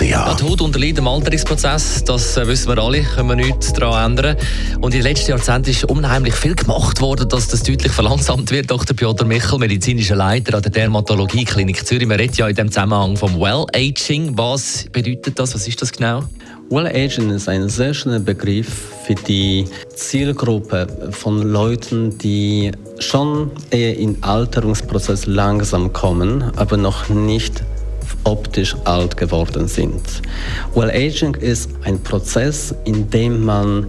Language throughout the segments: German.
Die Haut unterliegt dem Alterungsprozess, das äh, wissen wir alle, können wir nichts daran ändern. Und in den letzten Jahrzehnten ist unheimlich viel gemacht worden, dass das deutlich verlangsamt wird. Dr. Piotr Michel, medizinischer Leiter an der Dermatologie Klinik Zürich. Man redet ja in dem Zusammenhang vom Well-Aging. Was bedeutet das? Was ist das genau? Well-Aging ist ein sehr schöner Begriff für die Zielgruppe von Leuten, die schon eher in Alterungsprozess langsam kommen, aber noch nicht optisch alt geworden sind. Well-Aging ist ein Prozess, in dem man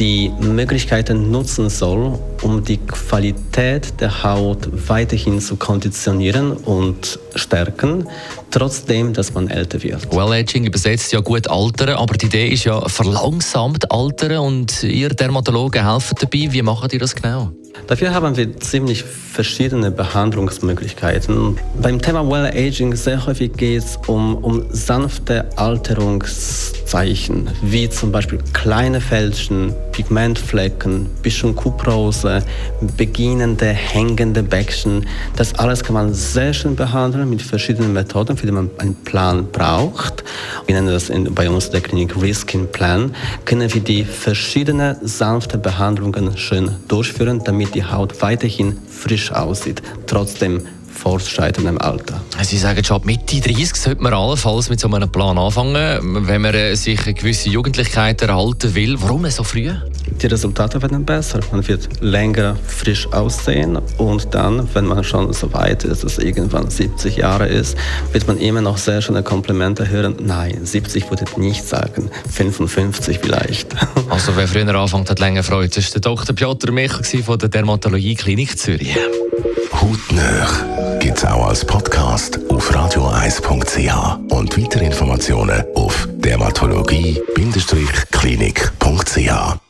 die Möglichkeiten nutzen soll, um die Qualität der Haut weiterhin zu konditionieren und stärken, trotzdem, dass man älter wird. Well-Aging übersetzt ja gut altern, aber die Idee ist ja verlangsamt altern und ihr Dermatologen helfen dabei. Wie machen ihr das genau? Dafür haben wir ziemlich verschiedene Behandlungsmöglichkeiten. Beim Thema Well-Aging sehr häufig geht es um, um sanfte Alterungszeichen, wie zum Beispiel kleine Fältchen, Pigmentflecken, bisschen Kuprose, beginnende hängende Bäckchen. Das alles kann man sehr schön behandeln mit verschiedenen Methoden, für die man einen Plan braucht. Wir nennen das in, bei uns der Klinik Riskin Plan. Können wir die verschiedenen sanfte Behandlungen schön durchführen, damit die Haut weiterhin frisch aussieht, trotzdem fortschreitendem Alter. Sie sagen schon, ab Mitte 30 sollte man allenfalls mit so einem Plan anfangen, wenn man äh, sich eine gewisse Jugendlichkeit erhalten will. Warum so früh? Die Resultate werden besser. Man wird länger frisch aussehen und dann, wenn man schon so weit ist, dass es irgendwann 70 Jahre ist, wird man immer noch sehr schöne Komplimente hören. Nein, 70 würde ich nicht sagen, 55 vielleicht. Also wer früher anfängt, hat länger Freude. Das war der Dr. Piotr Michel von der Dermatologie Klinik Zürich. Hautnöch gibt es auch als Podcast auf radio1.ch und weitere Informationen auf dermatologie-klinik.ch.